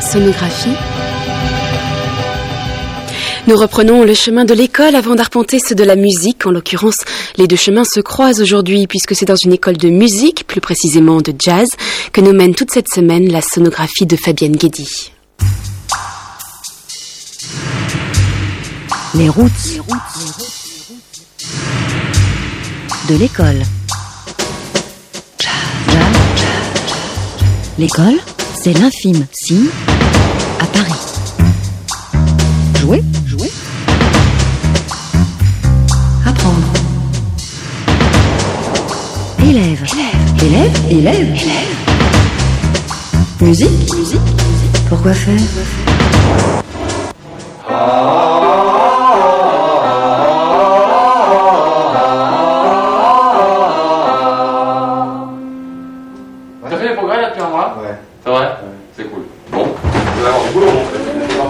Sonographie. Nous reprenons le chemin de l'école avant d'arpenter ceux de la musique. En l'occurrence, les deux chemins se croisent aujourd'hui puisque c'est dans une école de musique, plus précisément de jazz, que nous mène toute cette semaine la sonographie de Fabienne Guédy. Les routes de l'école. L'école, c'est l'infime signe à Paris. Jouer, jouer. Apprendre. Élève, élève, élève, élève. Musique, musique. Pourquoi faire? C'est cool. Bon, du boulot.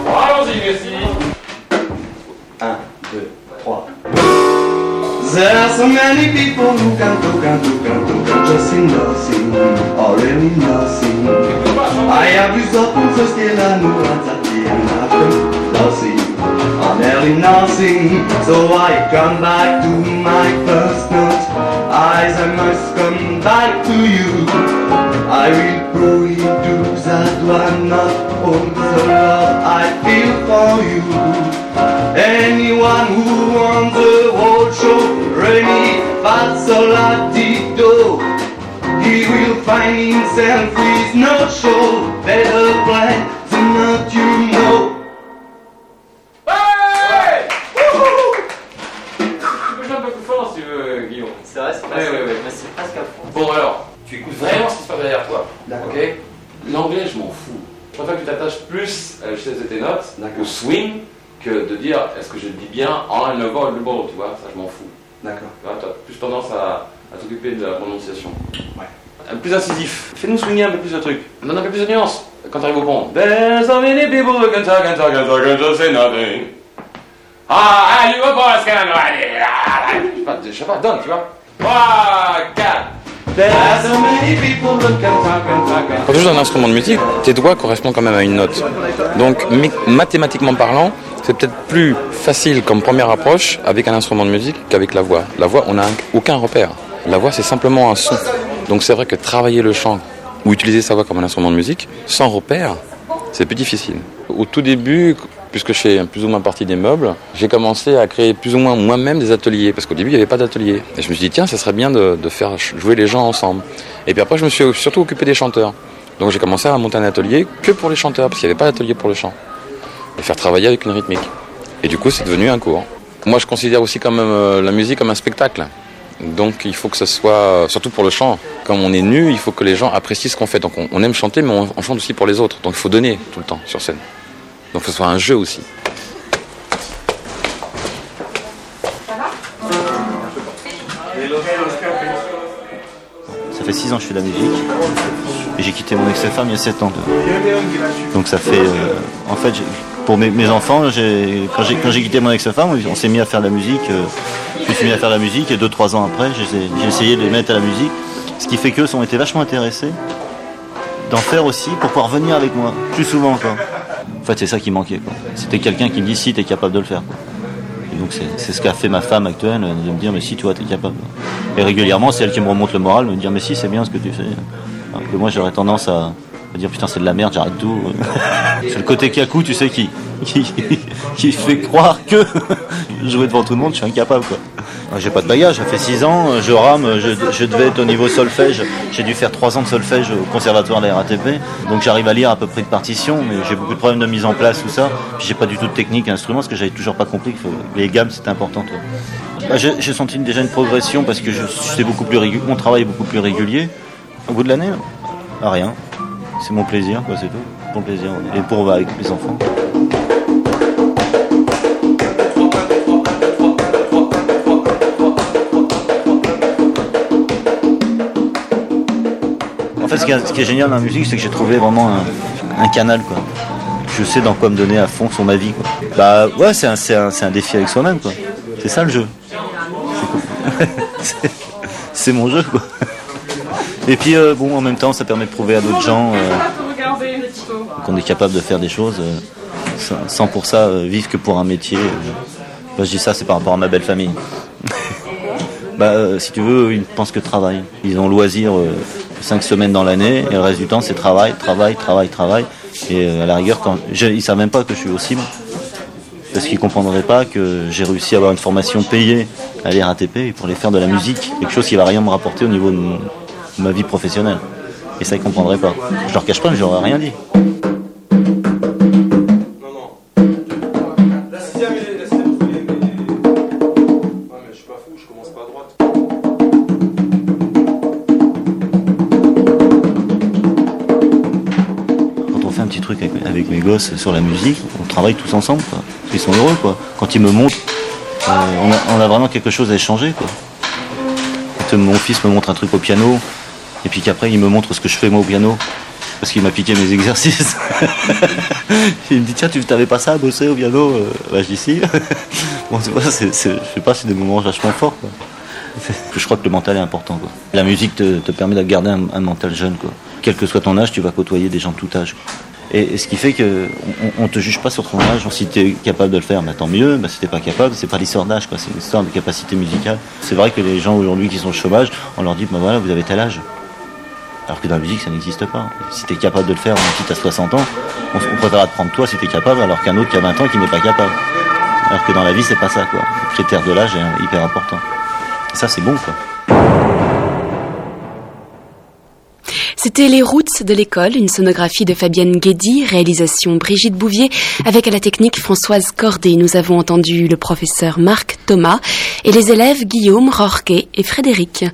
Allons-y, merci. 1, 2, 3. There are so many people who can do, can do, can do, can just sing nothing, or really nothing. I have usurped ce qu'elle a nous attaqué, and nothing, or nearly nothing. So I come back to my first note, eyes I must come back to you. I will probably do that one, not all the love I feel for you. Anyone who wants the whole show, ready, do. He will find himself with no show, better plan un peu plus fort si tu veux, Guillaume. C'est vrai, c'est Ouais, ouais, ouais. c'est presque à fond. Bon alors, tu écoutes vraiment ce qui se passe derrière toi. D'accord. Ok? L'anglais, je m'en fous. Je préfère que tu t'attaches plus à la justesse de tes notes, au swing, que de dire est-ce que je le dis bien en le vol, le ball, tu vois, ça je m'en fous. D'accord. Tu vois, as plus tendance à, à t'occuper de la prononciation. Ouais. Un peu Plus incisif. Fais-nous swinger un peu plus le truc. Donne un peu plus de nuances quand t'arrives au pont. There's so many people who can talk and talk and talk and just say nothing. Ah, ah, you a boss can Je sais pas, je sais pas, donne, tu vois. 3, 4. There's so many people who can talk and talk and Quand tu joues un instrument de musique, tes doigts correspondent quand même à une note. Donc mathématiquement parlant, c'est peut-être plus facile comme première approche avec un instrument de musique qu'avec la voix. La voix, on n'a aucun repère. La voix, c'est simplement un son. Donc c'est vrai que travailler le chant ou utiliser sa voix comme un instrument de musique, sans repère, c'est plus difficile. Au tout début, puisque je fais plus ou moins partie des meubles, j'ai commencé à créer plus ou moins moi-même des ateliers, parce qu'au début, il n'y avait pas d'atelier. Et je me suis dit, tiens, ça serait bien de, faire jouer les gens ensemble. Et puis après, je me suis surtout occupé des chanteurs. Donc j'ai commencé à monter un atelier que pour les chanteurs, parce qu'il n'y avait pas d'atelier pour le chant. Et faire travailler avec une rythmique. Et du coup, c'est devenu un cours. Moi, je considère aussi quand même euh, la musique comme un spectacle. Donc il faut que ce soit, surtout pour le chant, comme on est nu, il faut que les gens apprécient ce qu'on fait. Donc on, aime chanter, mais on chante aussi pour les autres. Donc il faut donner tout le temps sur scène. Donc que ce soit un jeu aussi. Ça fait 6 ans que je fais de la musique. Et j'ai quitté mon ex-femme il y a 7 ans. Donc ça fait. euh, en fait, pour mes, enfants, quand j'ai quitté mon ex-femme, on s'est mis à faire de la musique. euh, je me suis mis à faire de la musique et 2-3 ans après, j'ai essayé de les mettre à la musique. Ce qui fait qu'eux ont été vachement intéressés d'en faire aussi pour pouvoir venir avec moi plus souvent. Quoi. En fait, c'est ça qui manquait. C'était quelqu'un qui me dit si tu es capable de le faire. quoi. Et donc c'est ce qu'a fait ma femme actuelle, euh, de me dire mais si toi tu es capable. Et régulièrement c'est elle qui me remonte le moral, me dire mais si c'est bien ce que tu fais. Alors que moi j'aurais tendance à, à dire putain c'est de la merde, j'arrête tout. c'est le côté kakou tu sais qui, qui fait croire que jouer devant tout le monde je suis incapable quoi. Ah, J'ai pas de bagage, ça fait 6 ans, je rame, je, je devais être au niveau solfège, j'ai dû faire 3 ans de solfège au conservatoire de la RATP, donc j'arrive à lire à peu près de partitions, mais j'ai beaucoup de problèmes de mise en place, tout ça, puis j'ai pas du tout de technique à l'instrument, parce que j'avais toujours pas compris que les gammes c'était important. Bah, j'ai senti déjà une progression parce que c'est beaucoup plus mon travail est beaucoup plus régulier. Au bout de l'année, là, ah, rien, c'est mon plaisir, quoi, c'est tout, pour plaisir, et pour bah, avec les enfants. En fait, ce qui est, génial dans la musique, c'est que j'ai trouvé vraiment un, canal, quoi. Je sais dans quoi me donner à fond sur ma vie, quoi. Bah ouais, c'est un, défi avec soi-même, quoi. C'est ça le jeu. C'est mon jeu, quoi. Et puis, euh, bon, en même temps, ça permet de prouver à d'autres gens euh, qu'on est capable de faire des choses euh, sans, pour ça euh, vivre que pour un métier. Bah, je dis ça, c'est par rapport à ma belle famille. bah, si tu veux, ils ne pensent que travail. Ils ont loisir cinq semaines dans l'année, et le reste du temps, c'est travail, travail, travail, travail. Et euh, à la rigueur, quand ils savent même pas que je suis au CIM. Parce qu'ils comprendraient pas que j'ai réussi à avoir une formation payée à l'RATP pour les faire de la musique, quelque chose qui va rien me rapporter au niveau de, ma vie professionnelle. Et ça, ils comprendraient pas. Je leur cache pas, mais je leur rien dit. Gosses sur la musique, on travaille tous ensemble. Ils sont heureux. Quoi. Quand ils me montrent, euh, on, a, vraiment quelque chose à échanger. Quoi. Quand euh, mon fils me montre un truc au piano, et puis qu'après il me montre ce que je fais moi au piano, parce qu'il m'a piqué mes exercices. il me dit tiens tu t'avais pas ça à bosser au piano Euh, Bah je dis si. bon c'est, c'est- je sais pas, c'est des moments vachement forts. Je crois que le mental est important. Quoi. La musique te, permet de garder un, mental jeune. Quoi. Quel que soit ton âge, tu vas côtoyer des gens de tout âge. Et, ce qui fait que on, te juge pas sur ton âge. Si tu es capable de le faire, bah, tant mieux. Bah, si t'es pas capable, c'est pas l'histoire d'âge. C'est une histoire de capacité musicale. C'est vrai que les gens aujourd'hui qui sont au chômage, on leur dit, bah voilà, vous avez tel âge. Alors que dans la musique, ça n'existe pas. Si tu es capable de le faire, tu as 60 ans, on, on préfère te prendre toi si tu es capable, alors qu'un autre qui a 20 ans qui n'est pas capable. Alors que dans la vie, c'est pas ça, quoi. Le critère de l'âge est hyper important. Ça, c'est bon, quoi. C'était Les Routes de l'école, une sonographie de Fabienne Guédy, réalisation Brigitte Bouvier, avec à la technique Françoise Cordet. Nous avons entendu le professeur Marc Thomas et les élèves Guillaume, Rorquet et Frédéric.